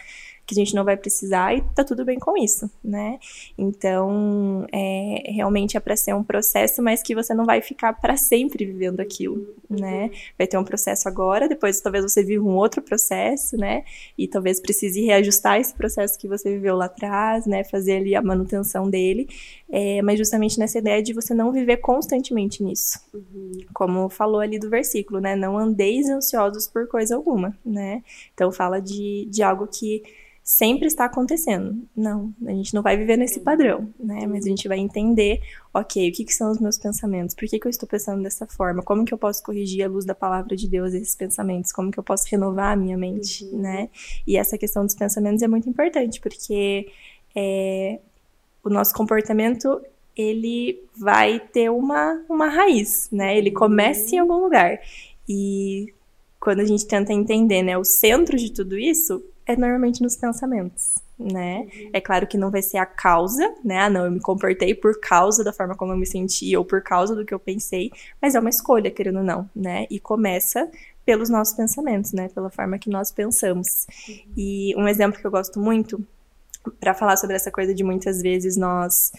que a gente não vai precisar e tá tudo bem com isso, né? Então, é, realmente é para ser um processo, mas que você não vai ficar para sempre vivendo aquilo, né? Vai ter um processo agora, depois talvez você viva um outro processo, né? E talvez precise reajustar esse processo que você viveu lá atrás, né? Fazer ali a manutenção dele, é, mas justamente nessa ideia de você não viver constantemente nisso, como falou ali do versículo, né? Não andeis ansiosos por coisa alguma, né? Então fala de, de algo que sempre está acontecendo. Não, a gente não vai viver nesse padrão, né? Mas a gente vai entender, ok, o que, que são os meus pensamentos? Por que, que eu estou pensando dessa forma? Como que eu posso corrigir à luz da palavra de Deus esses pensamentos? Como que eu posso renovar a minha mente, né? E essa questão dos pensamentos é muito importante, porque é, o nosso comportamento ele vai ter uma, uma raiz, né? Ele começa em algum lugar. E quando a gente tenta entender, né, o centro de tudo isso é normalmente nos pensamentos, né? É claro que não vai ser a causa, né? Ah, não, eu me comportei por causa da forma como eu me senti ou por causa do que eu pensei, mas é uma escolha, querendo ou não, né? E começa pelos nossos pensamentos, né? Pela forma que nós pensamos. E um exemplo que eu gosto muito para falar sobre essa coisa de muitas vezes nós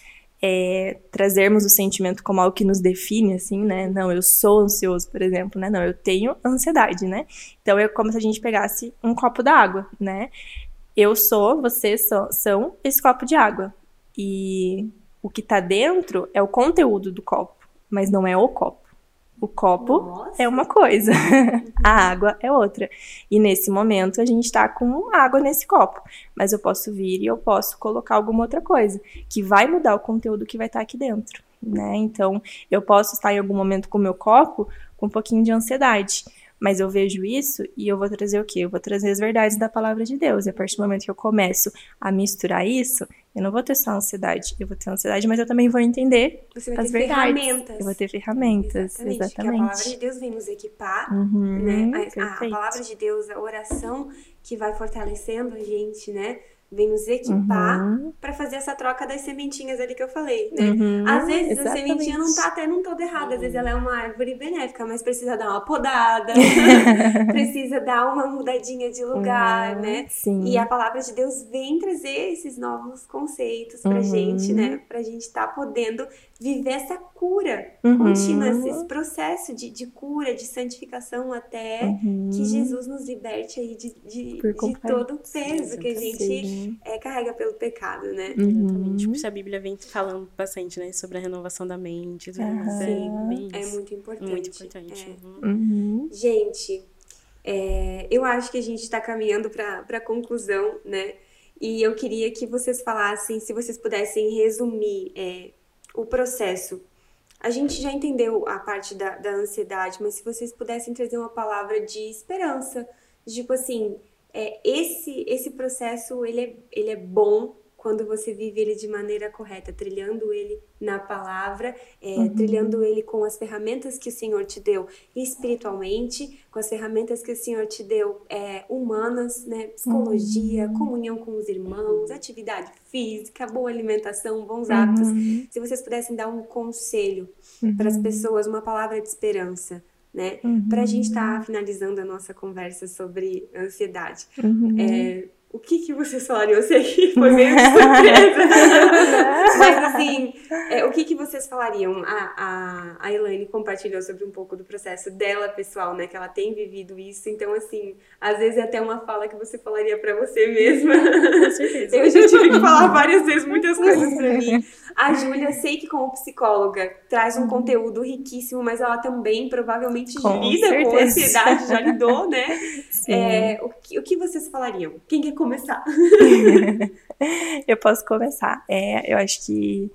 é, trazermos o sentimento como algo que nos define, assim, né? Não, eu sou ansioso, por exemplo, né? Não, eu tenho ansiedade, né? Então é como se a gente pegasse um copo d'água, né? Eu sou, vocês são, são esse copo de água. E o que tá dentro é o conteúdo do copo, mas não é o copo. O copo Nossa. é uma coisa, a água é outra. E nesse momento a gente tá com água nesse copo, mas eu posso vir e eu posso colocar alguma outra coisa que vai mudar o conteúdo que vai estar aqui dentro, né? Então, eu posso estar em algum momento com o meu copo com um pouquinho de ansiedade, mas eu vejo isso e eu vou trazer o quê? Eu vou trazer as verdades da palavra de Deus. E a partir do momento que eu começo a misturar isso, eu não vou ter só ansiedade, eu vou ter ansiedade, mas eu também vou entender Você vai as ter verdades. ferramentas. Eu vou ter ferramentas, Exatamente. Que a exatamente. palavra de Deus vem nos equipar, Uhum, né? A- A, palavra de Deus, a oração que vai fortalecendo a gente, né? Vem nos equipar Uhum, pra fazer essa troca das sementinhas ali que eu falei, né? uhum, Às vezes a exatamente. sementinha não tá até não toda errada, às vezes ela é uma árvore benéfica, mas precisa dar uma podada, precisa dar uma mudadinha de lugar, Uhum, né? Sim. E a palavra de Deus vem trazer esses novos conceitos pra Uhum. gente, né? Pra gente tá podendo viver essa cura Uhum. contínua, esse processo de, de cura, de santificação até Uhum. que Jesus nos liberte aí de, de, de todo o peso que a gente Sim. é, carrega pelo pecado, né? Uhum. Tipo, se a Bíblia vem falando bastante, né, sobre a renovação da mente, Aham. isso, é É muito importante. Muito importante. É. Uhum. Uhum. Gente, É, eu acho que a gente está caminhando para a conclusão, né? E eu queria que vocês falassem, se vocês pudessem resumir é, o processo. A gente já entendeu a parte da, da ansiedade, mas se vocês pudessem trazer uma palavra de esperança, tipo assim, é, esse esse processo ele é, ele é bom quando você vive ele de maneira correta, trilhando ele na palavra, é, uhum. trilhando ele com as ferramentas que o Senhor te deu espiritualmente, com as ferramentas que o Senhor te deu é, humanas, né? Psicologia, uhum. comunhão com os irmãos, atividade física, boa alimentação, bons hábitos. Uhum. Se vocês pudessem dar um conselho para as uhum. pessoas, uma palavra de esperança né? Uhum. Para a gente estar tá finalizando a nossa conversa sobre ansiedade. Uhum. É, o que, que vocês falariam? Eu sei que foi meio de surpresa. Mas assim, é, o que, que vocês falariam? A, a, a Elaine compartilhou sobre um pouco do processo dela pessoal, né? Que ela tem vivido isso. Então, assim, às vezes é até uma fala que você falaria para você mesma. Com certeza. Eu já tive que falar várias vezes muitas coisas para mim. A Júlia, sei que como psicóloga, traz um conteúdo riquíssimo, mas ela também provavelmente com lida certeza. com ansiedade, já lidou, né? É, o, que, o que vocês falariam? Quem quer começar? eu posso começar. É, eu acho que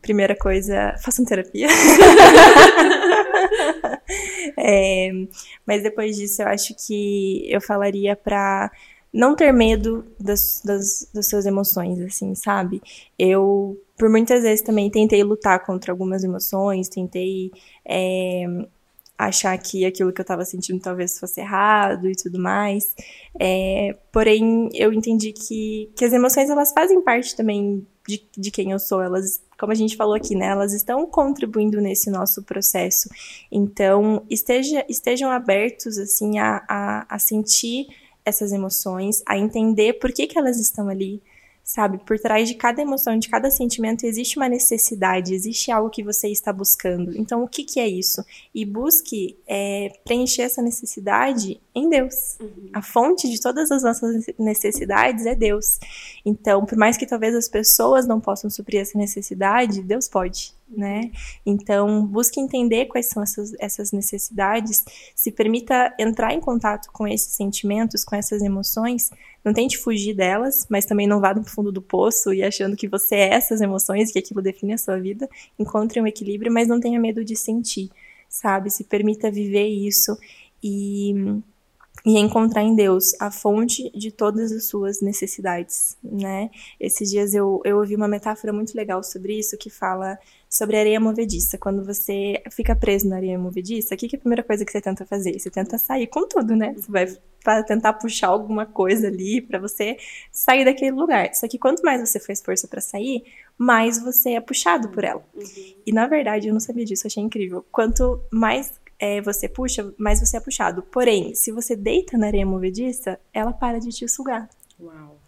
primeira coisa, façam terapia. é, mas depois disso, eu acho que eu falaria para não ter medo das, das, das suas emoções, assim, sabe? Eu, por muitas vezes, também tentei lutar contra algumas emoções, tentei é, achar que aquilo que eu estava sentindo talvez fosse errado e tudo mais. É, porém, eu entendi que, que as emoções elas fazem parte também de, de quem eu sou. Elas, como a gente falou aqui, né? Elas estão contribuindo nesse nosso processo. Então, esteja, estejam abertos assim a, a, a sentir essas emoções, a entender por que, que elas estão ali sabe? Por trás de cada emoção, de cada sentimento, existe uma necessidade, existe algo que você está buscando. Então, o que, que é isso? E busque é, preencher essa necessidade em Deus. Uhum. A fonte de todas as nossas necessidades é Deus. Então, por mais que talvez as pessoas não possam suprir essa necessidade, Deus pode né? Então, busque entender quais são essas, essas necessidades, se permita entrar em contato com esses sentimentos, com essas emoções, não tente fugir delas, mas também não vá no fundo do poço e achando que você é essas emoções, que aquilo define a sua vida. Encontre um equilíbrio, mas não tenha medo de sentir, sabe? Se permita viver isso e e encontrar em Deus a fonte de todas as suas necessidades, né? Esses dias eu, eu ouvi uma metáfora muito legal sobre isso que fala sobre areia movediça. Quando você fica preso na areia movediça, o que, que é a primeira coisa que você tenta fazer? Você tenta sair com tudo, né? Você vai tentar puxar alguma coisa ali para você sair daquele lugar. Só que quanto mais você faz força para sair, mais você é puxado por ela. Uhum. E na verdade, eu não sabia disso, achei incrível. Quanto mais é, você puxa, mais você é puxado. Porém, se você deita na areia movediça, ela para de te sugar. Uau.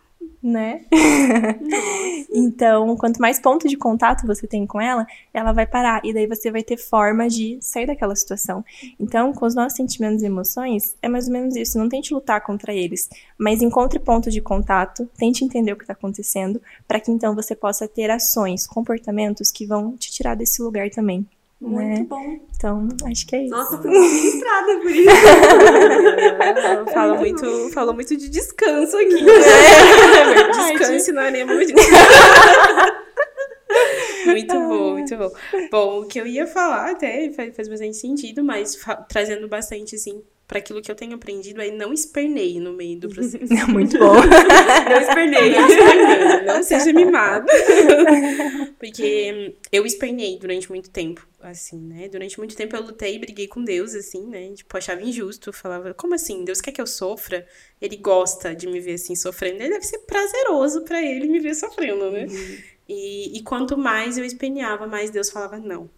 Né? então, quanto mais ponto de contato você tem com ela, ela vai parar. E daí você vai ter forma de sair daquela situação. Então, com os nossos sentimentos e emoções, é mais ou menos isso. Não tente lutar contra eles, mas encontre ponto de contato, tente entender o que está acontecendo, para que então você possa ter ações, comportamentos que vão te tirar desse lugar também. Muito né? bom. Então, acho que é isso. Nossa, fui ministrada por isso. fala, muito, fala muito de descanso aqui. Né? Descanse na areia muito bom, muito bom. Bom, o que eu ia falar até faz bastante sentido, mas trazendo bastante, assim, para aquilo que eu tenho aprendido aí não espernei no meio do processo. Muito bom. não espernei, não espernei, não seja mimado. Porque eu espernei durante muito tempo, assim, né? Durante muito tempo eu lutei e briguei com Deus, assim, né? Tipo, achava injusto, falava, como assim? Deus quer que eu sofra? Ele gosta de me ver assim sofrendo, ele deve ser prazeroso para ele me ver sofrendo, né? Uhum. E, e quanto mais eu esperneava, mais Deus falava não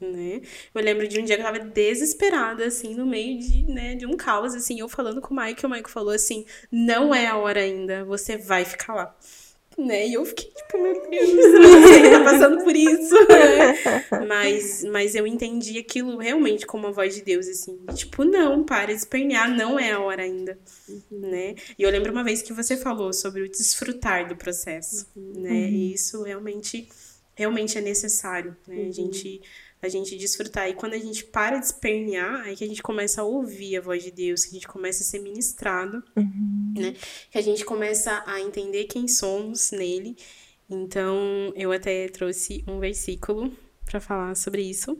né? Eu lembro de um dia que eu tava desesperada, assim, no meio de, né, de um caos, assim, eu falando com o Mike, o Mike falou assim, não é a hora ainda, você vai ficar lá. Né? E eu fiquei tipo, meu Deus, você tá passando por isso. Né? Mas, mas eu entendi aquilo realmente como a voz de Deus, assim. Tipo, não, para de espernear, não é a hora ainda. Uhum. Né? E eu lembro uma vez que você falou sobre o desfrutar do processo, uhum. né? E isso realmente, realmente é necessário, né? Uhum. A gente a gente desfrutar. E quando a gente para de espernear, aí que a gente começa a ouvir a voz de Deus, que a gente começa a ser ministrado, Uhum. né? Que a gente começa a entender quem somos nele. Então, eu até trouxe um versículo para falar sobre isso.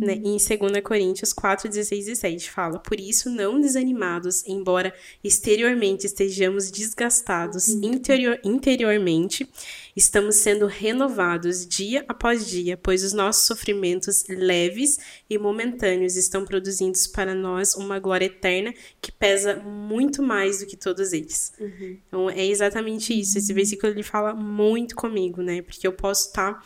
Né? Em 2 Coríntios 4, 16 e 17 fala: Por isso, não desanimados, embora exteriormente estejamos desgastados, interior, interiormente estamos sendo renovados dia após dia, pois os nossos sofrimentos leves e momentâneos estão produzindo para nós uma glória eterna que pesa muito mais do que todos eles. Então, é exatamente isso. Esse versículo ele fala muito comigo, né? Porque eu posso estar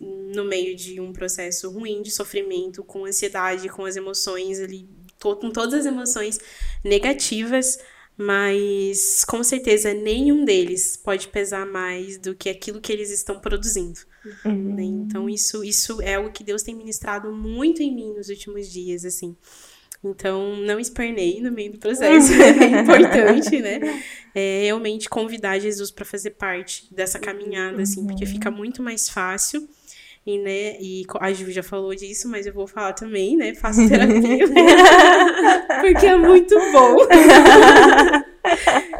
no meio de um processo ruim de sofrimento, com ansiedade, com as emoções ali, com todas as emoções negativas, mas com certeza nenhum deles pode pesar mais do que aquilo que eles estão produzindo. né? Então isso isso é o que Deus tem ministrado muito em mim nos últimos dias, assim. Então, não espernei no meio do processo, é importante, né? É realmente convidar Jesus para fazer parte dessa caminhada, assim, porque fica muito mais fácil. E, né, e a Ju já falou disso, mas eu vou falar também, né? Faço terapia. porque é muito bom.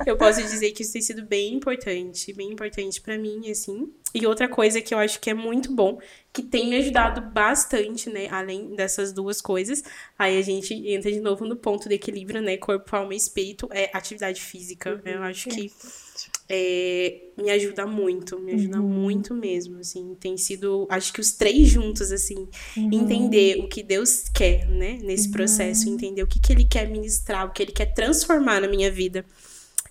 eu posso dizer que isso tem sido bem importante, bem importante para mim, assim. E outra coisa que eu acho que é muito bom, que tem me ajudado bastante, né, além dessas duas coisas, aí a gente entra de novo no ponto do equilíbrio, né, corpo, alma e espírito, é atividade física. Eu acho que é, me ajuda muito, me ajuda muito mesmo, assim, tem sido, acho que os três juntos, assim, entender o que Deus quer, né, nesse processo, entender o que, que Ele quer ministrar, o que Ele quer transformar na minha vida.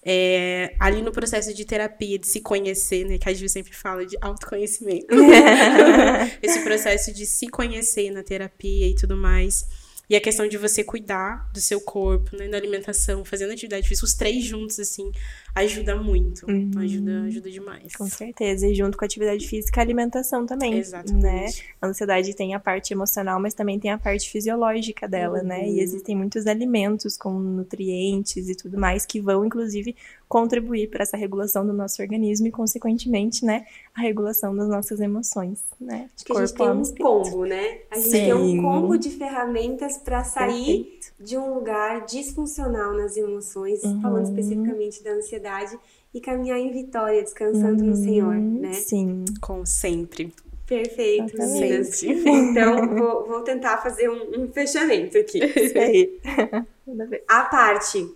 É, ali no processo de terapia, de se conhecer, né, que a Ju sempre fala de autoconhecimento. Esse processo de se conhecer na terapia e tudo mais. E a questão de você cuidar do seu corpo, né, da alimentação, fazendo atividade física, os três juntos, assim, ajuda muito. Ajuda, ajuda demais. Com certeza. E junto com a atividade física, a alimentação também. Né? Exatamente. A ansiedade tem a parte emocional, mas também tem a parte fisiológica dela, né? Uhum. E existem muitos alimentos com nutrientes e tudo mais que vão, inclusive, contribuir para essa regulação do nosso organismo e, consequentemente, né, a regulação das nossas emoções, né? Acho que a gente tem um espírito. combo, né? A gente tem um Sim. combo de ferramentas para sair Perfeito. de um lugar disfuncional nas emoções, Uhum. falando especificamente da ansiedade, e caminhar em vitória, descansando no Senhor, Uhum, né? Sim. Com sempre. Perfeito, meninas. Então, vou, vou tentar fazer um, um fechamento aqui. Isso aí. A parte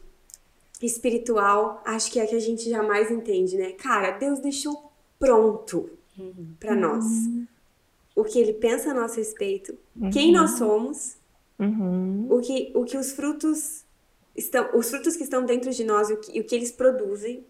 espiritual, acho que é a que a gente jamais entende, né? Cara, Deus deixou pronto pra nós o que Ele pensa a nosso respeito, quem nós somos, Uhum. o que, o que os frutos estão, os frutos que estão dentro de nós e o que, o que eles produzem,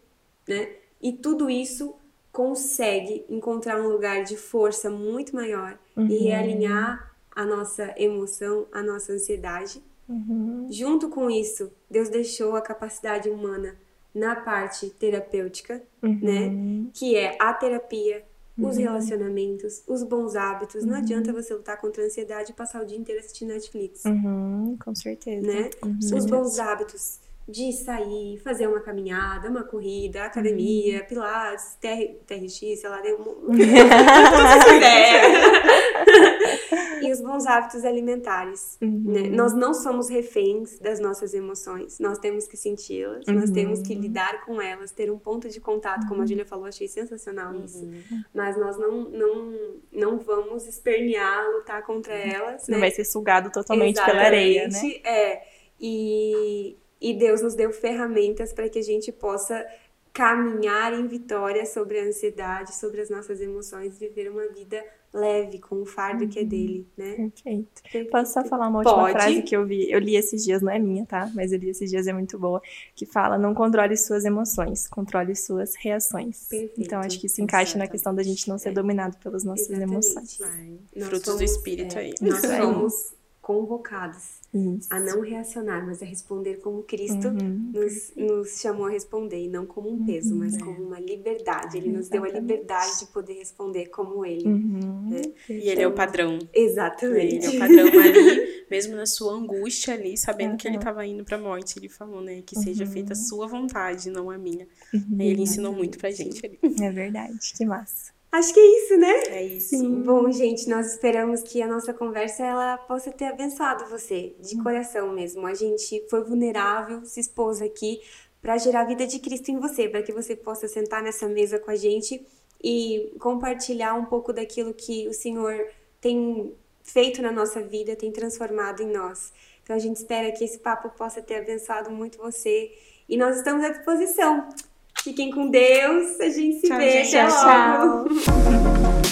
né? E tudo isso consegue encontrar um lugar de força muito maior e realinhar a nossa emoção, a nossa ansiedade. Uhum. Junto com isso, Deus deixou a capacidade humana na parte terapêutica, né? Uhum. Que é a terapia, os relacionamentos, os bons hábitos. Não adianta você lutar contra a ansiedade e passar o dia inteiro assistindo Netflix, Uhum. Com certeza. né? Uhum. Os bons hábitos de sair, fazer uma caminhada, uma corrida, academia, pilates, TR, TRX, sei lá, deu um... essa ideia. E os bons hábitos alimentares. Uhum. né? Nós não somos reféns das nossas emoções, nós temos que senti-las, nós Uhum. temos que lidar com elas, ter um ponto de contato, como a Júlia falou, achei sensacional isso. Mas nós não, não, não vamos espernear, lutar contra elas. Não né? vai ser sugado totalmente pela areia, né? Exatamente, É. E, e Deus nos deu ferramentas para que a gente possa caminhar em vitória sobre a ansiedade, sobre as nossas emoções, viver uma vida leve, com o fardo que é dele, né? Perfeito. Posso só falar uma última Pode. frase que eu vi? Eu li esses dias, não é minha, tá? Mas eu li esses dias, é muito boa. Que fala: não controle suas emoções, controle suas reações. Perfeito. Então acho que isso encaixa na Exatamente. questão da gente não ser É. dominado pelas nossas Exatamente. emoções. Ai, frutos do espírito é, aí. Nós somos convocados Isso. a não reacionar, mas a responder como Cristo Uhum. nos, nos chamou a responder, e não como um peso, mas como uma liberdade. Ele nos deu a liberdade de poder responder como ele. Uhum. E ele é o padrão. Exatamente. Ele é o padrão ali, mesmo na sua angústia ali, sabendo que ele Uhum. estava indo pra morte. Ele falou, né? Que seja Uhum. feita a sua vontade, não a minha. Uhum. Aí ele ensinou muito pra gente ali. É verdade, que massa. Acho que é isso, né? É isso. Sim. Bom, gente, nós esperamos que a nossa conversa ela possa ter abençoado você, de hum. coração mesmo. A gente foi vulnerável, se expôs aqui para gerar a vida de Cristo em você, para que você possa sentar nessa mesa com a gente e compartilhar um pouco daquilo que o Senhor tem feito na nossa vida, tem transformado em nós. Então a gente espera que esse papo possa ter abençoado muito você e nós estamos à disposição. Fiquem com Deus, a gente se tchau, vê. Gente, tchau, tchau.